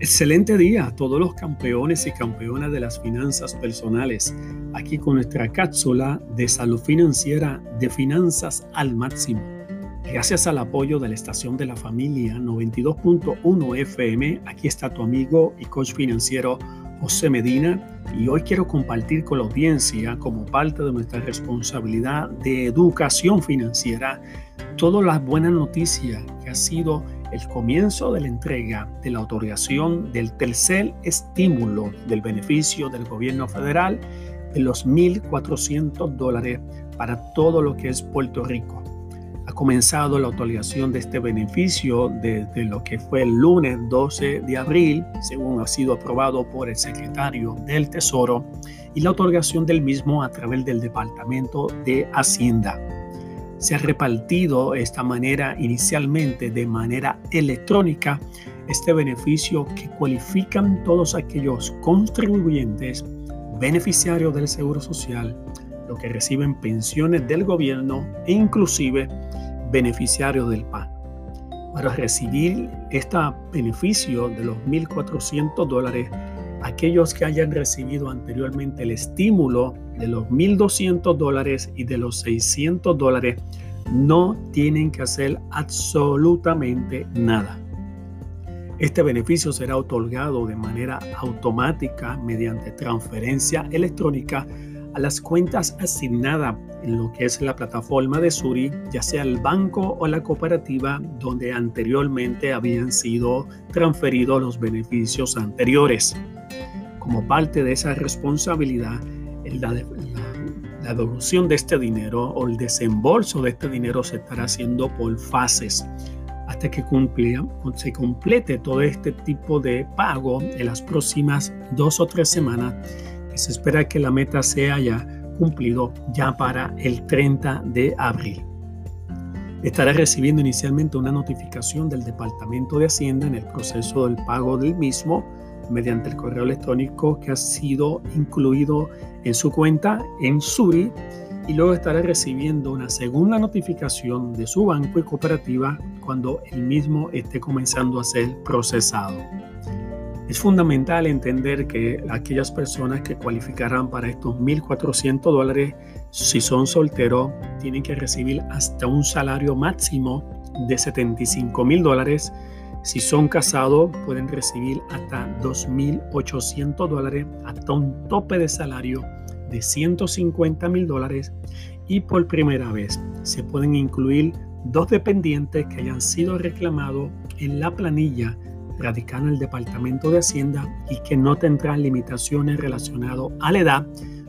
Excelente día a todos los campeones y campeonas de las finanzas personales. Aquí con nuestra cápsula de salud financiera de finanzas al máximo. Gracias al apoyo de la estación de la familia 92.1 FM, aquí está tu amigo y coach financiero José Medina y hoy quiero compartir con la audiencia como parte de nuestra responsabilidad de educación financiera todas las buenas noticias que ha sido el comienzo de la entrega de la otorgación del tercer estímulo del beneficio del gobierno federal de los 1.400 dólares para todo lo que es Puerto Rico. Ha comenzado la otorgación de este beneficio desde lo que fue el lunes 12 de abril, según ha sido aprobado por el secretario del Tesoro, y la otorgación del mismo a través del Departamento de Hacienda se ha repartido esta manera inicialmente de manera electrónica este beneficio que cualifican todos aquellos contribuyentes beneficiarios del Seguro Social, los que reciben pensiones del gobierno e inclusive beneficiarios del PAN. Para recibir este beneficio de los 1.400 dólares, aquellos que hayan recibido anteriormente el estímulo de los 1.200 dólares y de los 600 dólares no tienen que hacer absolutamente nada. Este beneficio será otorgado de manera automática mediante transferencia electrónica a las cuentas asignadas en lo que es la plataforma de Suri, ya sea el banco o la cooperativa donde anteriormente habían sido transferidos los beneficios anteriores. Como parte de esa responsabilidad, la, la, devolución de este dinero o el desembolso de este dinero se estará haciendo por fases hasta que se complete todo este tipo de pago en las próximas dos o tres semanas, que se espera que la meta sea ya cumplido ya para el 30 de abril. Estará recibiendo inicialmente una notificación del Departamento de Hacienda en el proceso del pago del mismo mediante el correo electrónico que ha sido incluido en su cuenta en Suri y luego estará recibiendo una segunda notificación de su banco y cooperativa cuando el mismo esté comenzando a ser procesado. Es fundamental entender que aquellas personas que cualificarán para estos 1.400 dólares, si son solteros, tienen que recibir hasta un salario máximo de 75 mil dólares si son casados, pueden recibir hasta 2.800 dólares, hasta un tope de salario de 150 mil dólares. Y por primera vez se pueden incluir dos dependientes que hayan sido reclamados en la planilla radicada en el Departamento de Hacienda y que no tendrán limitaciones relacionadas a la edad.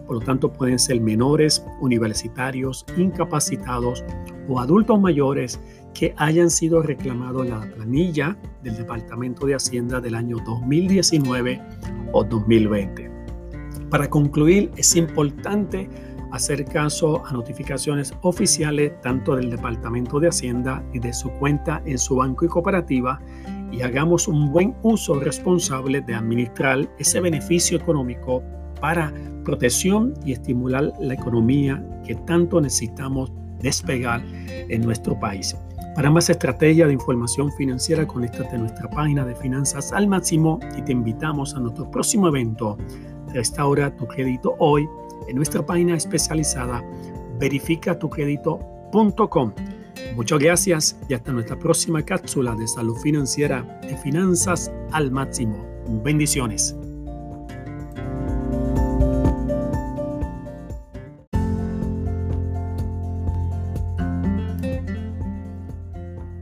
Por lo tanto, pueden ser menores, universitarios, incapacitados o adultos mayores que hayan sido reclamados la planilla del Departamento de Hacienda del año 2019 o 2020. Para concluir, es importante hacer caso a notificaciones oficiales tanto del Departamento de Hacienda y de su cuenta en su banco y cooperativa y hagamos un buen uso responsable de administrar ese beneficio económico para protección y estimular la economía que tanto necesitamos despegar en nuestro país. Para más estrategia de información financiera, conéctate a nuestra página de Finanzas al Máximo y te invitamos a nuestro próximo evento. Restaura tu crédito hoy en nuestra página especializada verificatucredito.com. Muchas gracias y hasta nuestra próxima cápsula de salud financiera de Finanzas al Máximo. Bendiciones.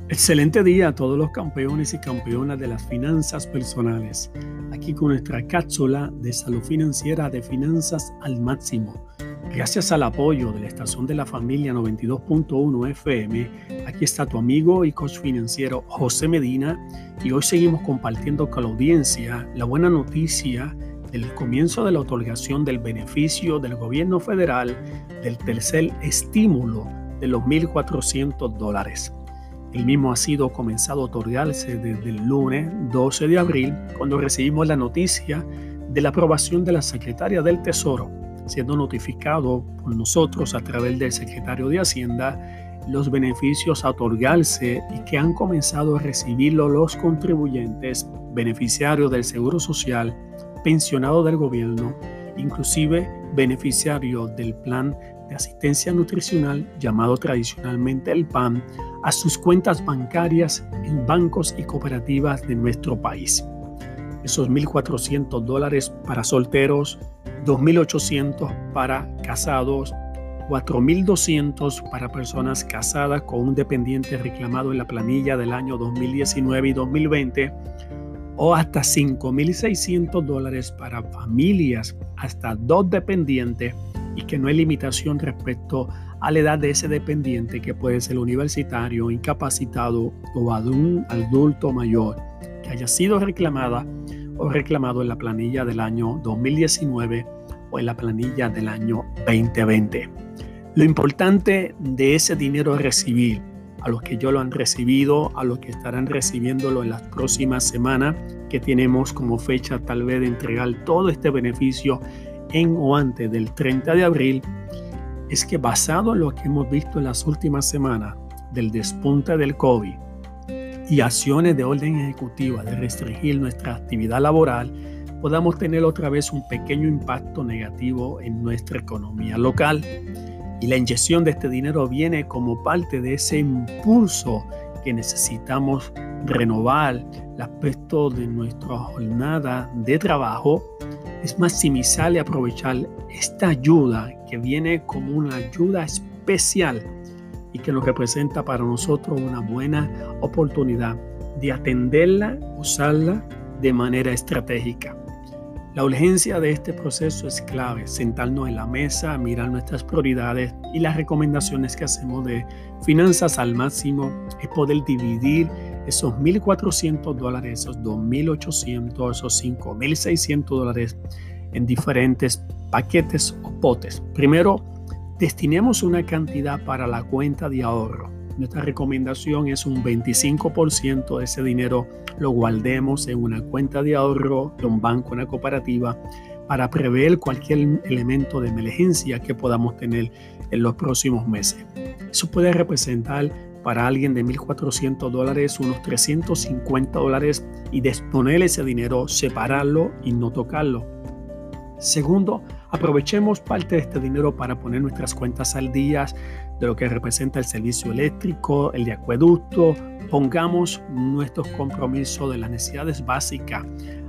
Excelente día a todos los campeones y campeonas de las finanzas personales. Aquí con nuestra cápsula de salud financiera de finanzas al máximo. Gracias al apoyo de la estación de la familia 92.1 FM, aquí está tu amigo y coach financiero José Medina y hoy seguimos compartiendo con la audiencia la buena noticia del comienzo de la otorgación del beneficio del gobierno federal del tercer estímulo de los 1.400 dólares. El mismo ha sido comenzado a otorgarse desde el lunes 12 de abril, cuando recibimos la noticia de la aprobación de la secretaria del Tesoro, siendo notificado por nosotros a través del secretario de Hacienda los beneficios a otorgarse y que han comenzado a recibirlo los contribuyentes, beneficiarios del Seguro Social, pensionados del gobierno, inclusive beneficiarios del plan de asistencia nutricional llamado tradicionalmente el PAN, a sus cuentas bancarias en bancos y cooperativas de nuestro país. Esos 1.400 dólares para solteros, 2.800 para casados 4.200 para personas casadas con un dependiente reclamado en la planilla del año 2019 y 2020 o hasta 5.600 dólares para familias hasta dos dependientes y que no hay limitación respecto a la edad de ese dependiente que puede ser universitario, incapacitado o adulto mayor que haya sido reclamada o reclamado en la planilla del año 2019 o en la planilla del año 2020. Lo importante de ese dinero recibir, a los que yo lo han recibido, a los que estarán recibiéndolo en las próximas semanas, que tenemos como fecha tal vez de entregar todo este beneficio en o antes del 30 de abril, es que basado en lo que hemos visto en las últimas semanas del despunte del COVID y acciones de orden ejecutiva de restringir nuestra actividad laboral, podamos tener otra vez un pequeño impacto negativo en nuestra economía local. Y la inyección de este dinero viene como parte de ese impulso que necesitamos renovar el aspecto de nuestra jornada de trabajo, es maximizar y aprovechar esta ayuda que viene como una ayuda especial y que nos representa para nosotros una buena oportunidad de atenderla, usarla de manera estratégica. La urgencia de este proceso es clave, sentarnos en la mesa, mirar nuestras prioridades y las recomendaciones que hacemos de finanzas al máximo es poder dividir esos 1.400 dólares, esos 2.800, esos 5.600 dólares en diferentes paquetes o potes. Primero, destinemos una cantidad para la cuenta de ahorro nuestra recomendación es un 25% de ese dinero lo guardemos en una cuenta de ahorro de un banco, una cooperativa, para prever cualquier elemento de emergencia que podamos tener en los próximos meses. Eso puede representar para alguien de 1.400 dólares unos 350 dólares y disponer ese dinero, separarlo y no tocarlo. Segundo, aprovechemos parte de este dinero para poner nuestras cuentas al día, de lo que representa el servicio eléctrico, el de acueducto, pongamos nuestros compromisos de las necesidades básicas,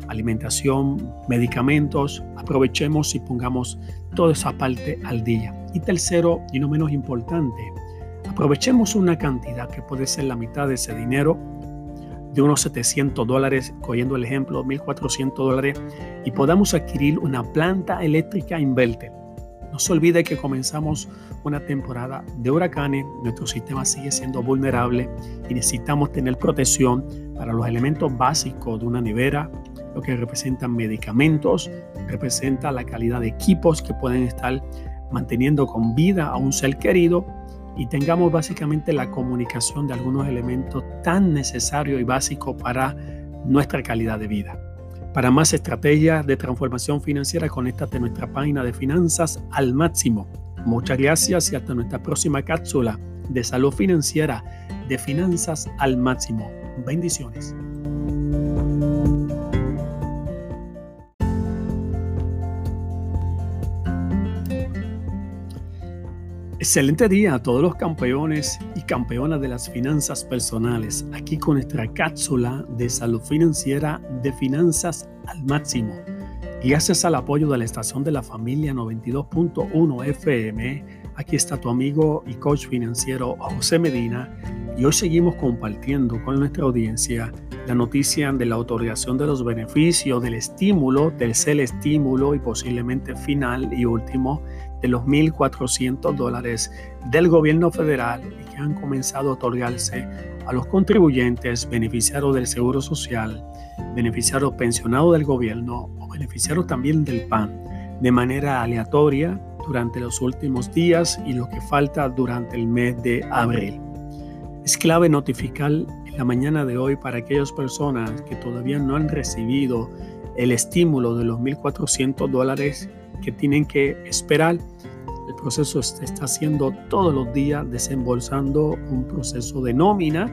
alimentación, medicamentos, aprovechemos y pongamos toda esa parte al día. Y tercero, y no menos importante, aprovechemos una cantidad que puede ser la mitad de ese dinero, de unos 700 dólares, cogiendo el ejemplo, 1.400 dólares, y podamos adquirir una planta eléctrica inverter no se olvide que comenzamos una temporada de huracanes, nuestro sistema sigue siendo vulnerable y necesitamos tener protección para los elementos básicos de una nevera, lo que representan medicamentos, representa la calidad de equipos que pueden estar manteniendo con vida a un ser querido y tengamos básicamente la comunicación de algunos elementos tan necesarios y básicos para nuestra calidad de vida. Para más estrategias de transformación financiera, conéctate a nuestra página de finanzas al máximo. Muchas gracias y hasta nuestra próxima cápsula de salud financiera de finanzas al máximo. Bendiciones. Excelente día a todos los campeones y campeonas de las finanzas personales, aquí con nuestra cápsula de salud financiera de finanzas al máximo. Gracias al apoyo de la estación de la familia 92.1 FM, aquí está tu amigo y coach financiero José Medina. Y hoy seguimos compartiendo con nuestra audiencia la noticia de la autorización de los beneficios del estímulo, del ser estímulo y posiblemente final y último de los 1.400 dólares del gobierno federal y que han comenzado a otorgarse a los contribuyentes, beneficiarios del Seguro Social, beneficiarios pensionados del gobierno o beneficiarios también del PAN de manera aleatoria durante los últimos días y lo que falta durante el mes de abril. Es clave notificar la mañana de hoy para aquellas personas que todavía no han recibido el estímulo de los 1.400 dólares que tienen que esperar. El proceso se está haciendo todos los días, desembolsando un proceso de nómina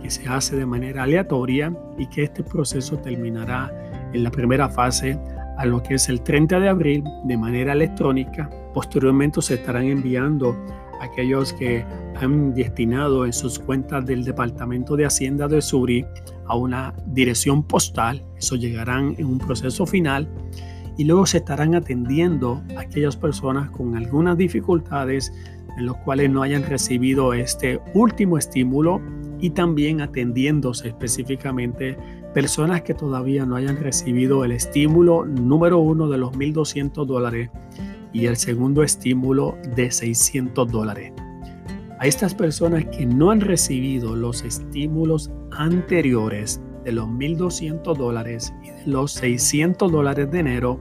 que se hace de manera aleatoria y que este proceso terminará en la primera fase a lo que es el 30 de abril de manera electrónica. Posteriormente se estarán enviando aquellos que han destinado en sus cuentas del Departamento de Hacienda de Suri a una dirección postal. Eso llegarán en un proceso final y luego se estarán atendiendo a aquellas personas con algunas dificultades en los cuales no hayan recibido este último estímulo y también atendiéndose específicamente personas que todavía no hayan recibido el estímulo número uno de los 1.200 dólares y el segundo estímulo de 600 dólares. A estas personas que no han recibido los estímulos anteriores de los 1.200 dólares y de los 600 dólares de enero,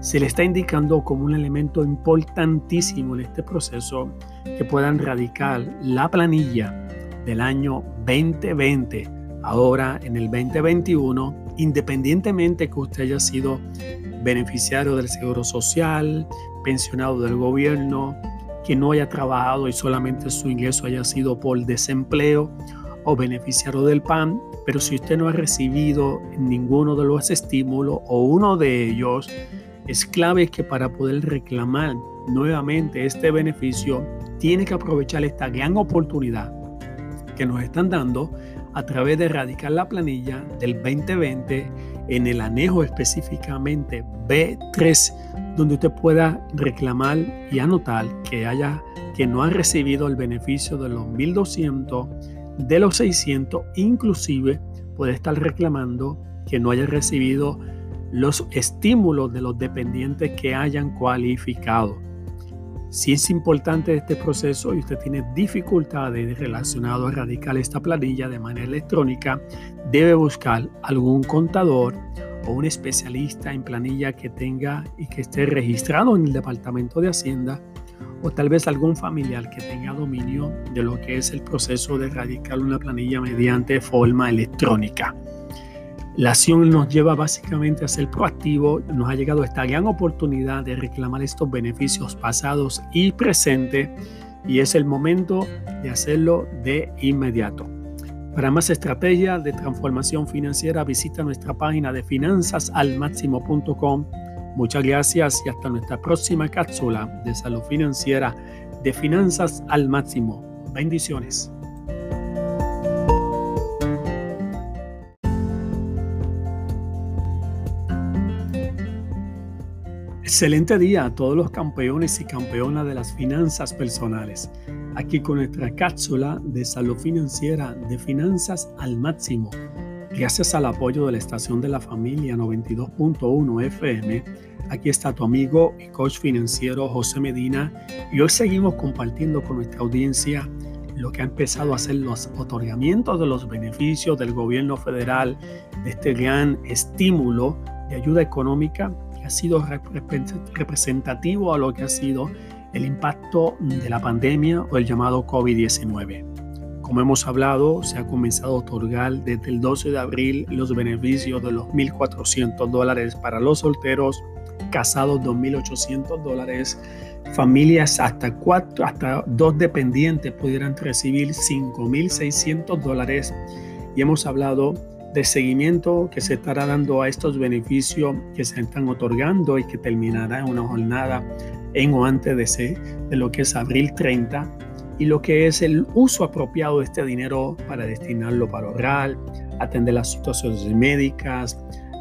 se le está indicando como un elemento importantísimo en este proceso que puedan radicar la planilla del año 2020 ahora en el 2021, independientemente que usted haya sido beneficiario del Seguro Social, pensionado del gobierno, que no haya trabajado y solamente su ingreso haya sido por desempleo o beneficiario del PAN, pero si usted no ha recibido ninguno de los estímulos o uno de ellos, es clave que para poder reclamar nuevamente este beneficio, tiene que aprovechar esta gran oportunidad que nos están dando a través de erradicar la planilla del 2020 en el anejo específicamente B3, donde usted pueda reclamar y anotar que haya que no ha recibido el beneficio de los 1200, de los 600, inclusive puede estar reclamando que no haya recibido los estímulos de los dependientes que hayan cualificado. Si es importante este proceso y usted tiene dificultades relacionadas a erradicar esta planilla de manera electrónica, debe buscar algún contador o un especialista en planilla que tenga y que esté registrado en el Departamento de Hacienda o tal vez algún familiar que tenga dominio de lo que es el proceso de erradicar una planilla mediante forma electrónica. La acción nos lleva básicamente a ser proactivo. Nos ha llegado esta gran oportunidad de reclamar estos beneficios pasados y presentes y es el momento de hacerlo de inmediato. Para más estrategias de transformación financiera visita nuestra página de finanzasalmáximo.com. Muchas gracias y hasta nuestra próxima cápsula de salud financiera de Finanzas al Máximo. Bendiciones. Excelente día a todos los campeones y campeonas de las finanzas personales. Aquí con nuestra cápsula de salud financiera de finanzas al máximo. Gracias al apoyo de la estación de la familia 92.1 FM, aquí está tu amigo y coach financiero José Medina y hoy seguimos compartiendo con nuestra audiencia lo que ha empezado a ser los otorgamientos de los beneficios del gobierno federal, de este gran estímulo de ayuda económica ha sido representativo a lo que ha sido el impacto de la pandemia o el llamado COVID-19. Como hemos hablado, se ha comenzado a otorgar desde el 12 de abril los beneficios de los 1.400 dólares para los solteros, casados 2.800 dólares, familias hasta cuatro, hasta dos dependientes pudieran recibir 5.600 dólares y hemos hablado de seguimiento que se estará dando a estos beneficios que se están otorgando y que terminará en una jornada en o antes de, lo que es abril 30 y lo que es el uso apropiado de este dinero para destinarlo para ahorrar, atender las situaciones médicas,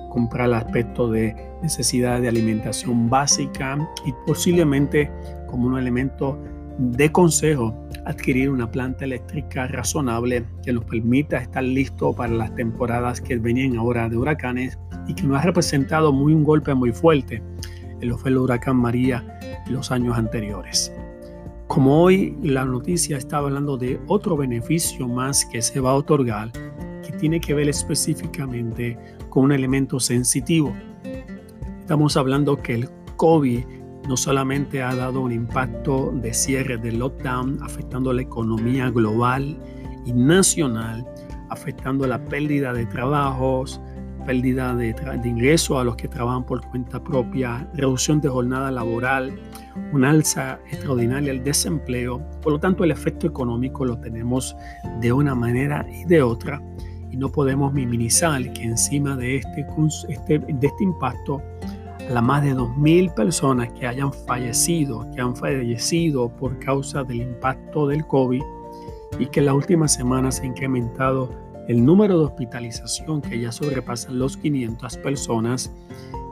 comprar el aspecto de necesidad de alimentación básica y posiblemente como un elemento de consejo adquirir una planta eléctrica razonable que nos permita estar listo para las temporadas que venían ahora de huracanes y que nos ha representado muy un golpe muy fuerte en lo fue el huracán María en los años anteriores. Como hoy la noticia está hablando de otro beneficio más que se va a otorgar que tiene que ver específicamente con un elemento sensitivo. Estamos hablando que el COVID no solamente ha dado un impacto de cierre del lockdown, afectando la economía global y nacional, afectando la pérdida de trabajos, pérdida de, ingresos a los que trabajan por cuenta propia, reducción de jornada laboral, una alza extraordinaria del desempleo, por lo tanto el efecto económico lo tenemos de una manera y de otra y no podemos minimizar que encima de este, este de este impacto las más de 2.000 personas que hayan fallecido, que han fallecido por causa del impacto del COVID y que en las últimas semanas se ha incrementado el número de hospitalización que ya sobrepasan los 500 personas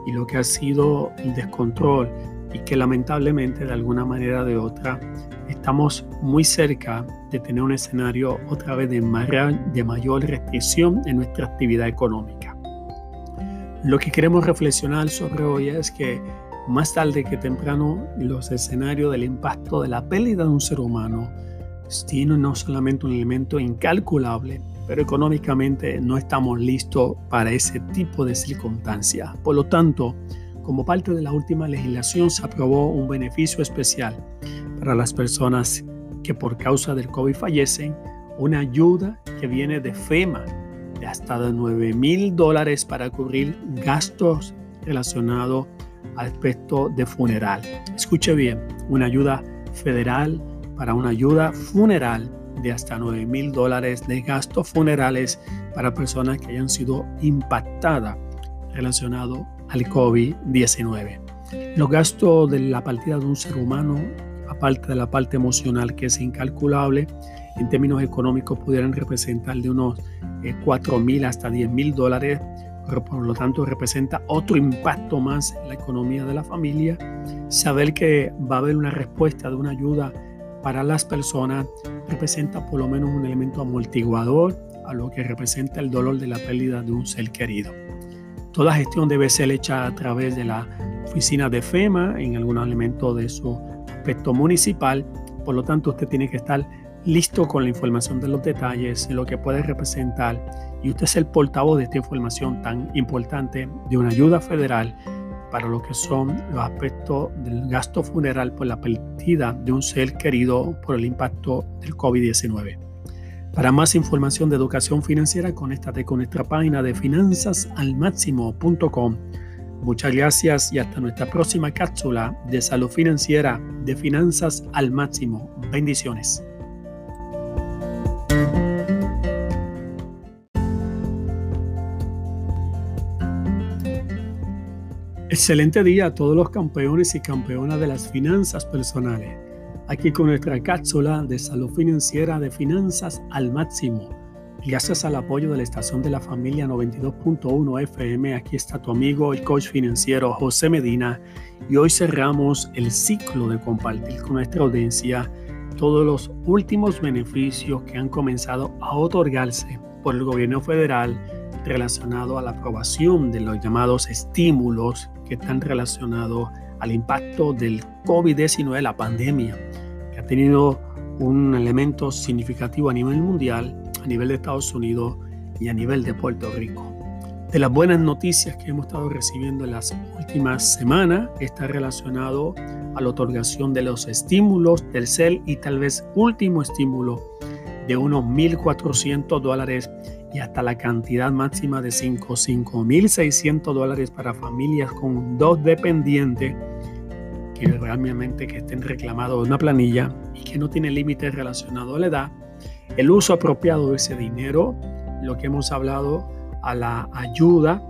y lo que ha sido el descontrol y que lamentablemente de alguna manera o de otra estamos muy cerca de tener un escenario otra vez de, de mayor restricción en nuestra actividad económica. Lo que queremos reflexionar sobre hoy es que más tarde que temprano los escenarios del impacto de la pérdida de un ser humano tienen no solamente un elemento incalculable, pero económicamente no estamos listos para ese tipo de circunstancias. Por lo tanto, como parte de la última legislación se aprobó un beneficio especial para las personas que por causa del COVID fallecen, una ayuda que viene de FEMA de 9 mil dólares para cubrir gastos relacionados al aspecto de funeral. Escuche bien, una ayuda federal para una ayuda funeral de hasta 9 mil dólares de gastos funerales para personas que hayan sido impactadas relacionados al COVID-19. Los gastos de la partida de un ser humano, aparte de la parte emocional que es incalculable, en términos económicos pudieran representar de unos 4 eh, mil hasta 10 mil dólares, pero por lo tanto representa otro impacto más en la economía de la familia. Saber que va a haber una respuesta de una ayuda para las personas representa por lo menos un elemento amortiguador a lo que representa el dolor de la pérdida de un ser querido. Toda gestión debe ser hecha a través de la oficina de FEMA en algún elemento de su aspecto municipal. Por lo tanto, usted tiene que estar listo con la información de los detalles, de lo que puede representar y usted es el portavoz de esta información tan importante de una ayuda federal para lo que son los aspectos del gasto funeral por la pérdida de un ser querido por el impacto del COVID-19. Para más información de educación financiera, conéctate con nuestra página de finanzasalmáximo.com. Muchas gracias y hasta nuestra próxima cápsula de salud financiera de Finanzas al Máximo. Bendiciones. Excelente día a todos los campeones y campeonas de las finanzas personales. Aquí con nuestra cápsula de salud financiera de finanzas al máximo. Gracias al apoyo de la estación de la familia 92.1 FM, aquí está tu amigo, el coach financiero José Medina. Y hoy cerramos el ciclo de compartir con nuestra audiencia todos los últimos beneficios que han comenzado a otorgarse por el gobierno federal relacionado a la aprobación de los llamados estímulos que están relacionados al impacto del COVID-19, la pandemia, que ha tenido un elemento significativo a nivel mundial, a nivel de Estados Unidos y a nivel de Puerto Rico. De las buenas noticias que hemos estado recibiendo en las últimas semanas está relacionado a la otorgación de los estímulos, tercer y tal vez último estímulo de unos 1.400 dólares y hasta la cantidad máxima de 5.600 dólares para familias con dos dependientes que realmente que estén reclamados de una planilla y que no tiene límite relacionado a la edad. El uso apropiado de ese dinero, lo que hemos hablado, a la ayuda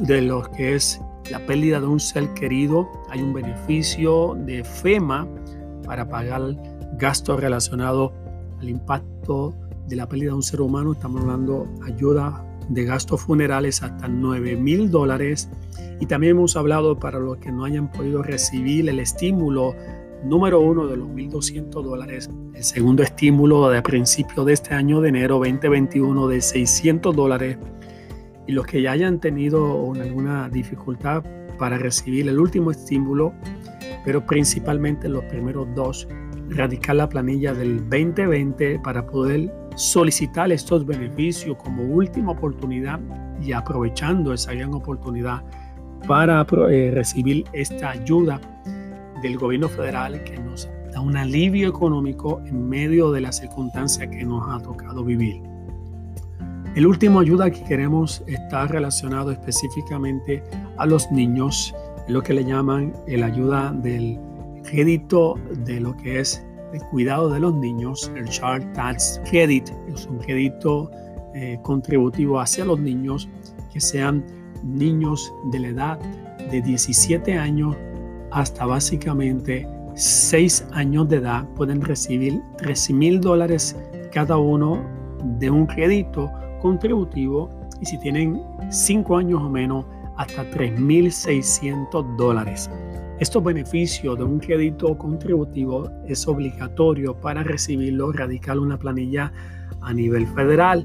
de lo que es la pérdida de un ser querido. Hay un beneficio de FEMA para pagar gastos relacionados al impacto de la pérdida de un ser humano, estamos hablando ayuda de gastos funerales hasta 9 mil dólares. Y también hemos hablado para los que no hayan podido recibir el estímulo número uno de los 1.200 dólares, el segundo estímulo de principio de este año de enero 2021 de 600 dólares y los que ya hayan tenido alguna dificultad para recibir el último estímulo, pero principalmente los primeros dos, radicar la planilla del 2020 para poder solicitar estos beneficios como última oportunidad y aprovechando esa gran oportunidad para eh, recibir esta ayuda del gobierno federal que nos da un alivio económico en medio de la circunstancia que nos ha tocado vivir. El último ayuda que queremos está relacionado específicamente a los niños, lo que le llaman el ayuda del crédito de lo que es el cuidado de los niños, el Child Tax Credit, es un crédito eh, contributivo hacia los niños que sean niños de la edad de 17 años hasta básicamente 6 años de edad pueden recibir 13 mil dólares cada uno de un crédito contributivo y si tienen 5 años o menos hasta 3.600 dólares. Estos beneficios de un crédito contributivo es obligatorio para recibirlo, radicar una planilla a nivel federal.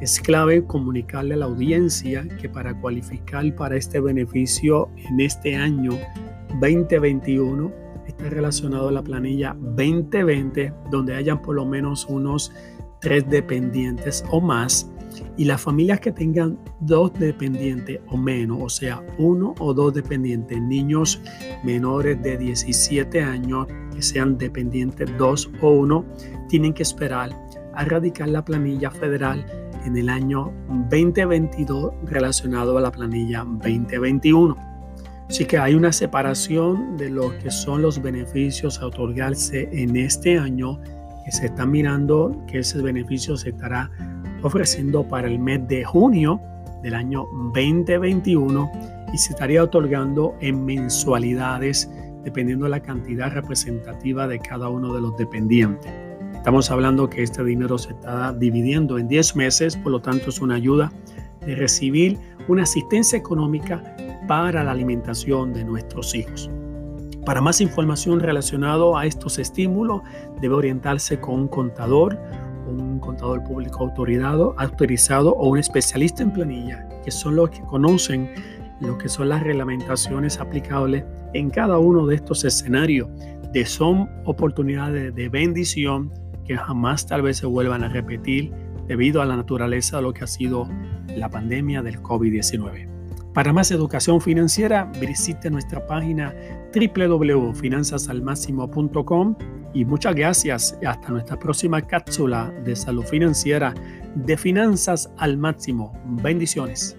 Es clave comunicarle a la audiencia que para cualificar para este beneficio en este año 2021 está relacionado a la planilla 2020, donde hayan por lo menos unos tres dependientes o más y las familias que tengan dos dependientes o menos, o sea, uno o dos dependientes, niños menores de 17 años que sean dependientes dos o uno, tienen que esperar a radicar la planilla federal en el año 2022 relacionado a la planilla 2021. Así que hay una separación de lo que son los beneficios a otorgarse en este año que se está mirando que ese beneficio se estará ofreciendo para el mes de junio del año 2021 y se estaría otorgando en mensualidades dependiendo de la cantidad representativa de cada uno de los dependientes. Estamos hablando que este dinero se está dividiendo en 10 meses, por lo tanto es una ayuda de recibir una asistencia económica para la alimentación de nuestros hijos. Para más información relacionado a estos estímulos, debe orientarse con un contador un contador público autorizado, autorizado o un especialista en planilla, que son los que conocen lo que son las reglamentaciones aplicables en cada uno de estos escenarios, de son oportunidades de bendición que jamás tal vez se vuelvan a repetir debido a la naturaleza de lo que ha sido la pandemia del COVID-19. Para más educación financiera, visite nuestra página www.finanzasalmáximo.com y muchas gracias hasta nuestra próxima cápsula de salud financiera de finanzas al máximo. Bendiciones.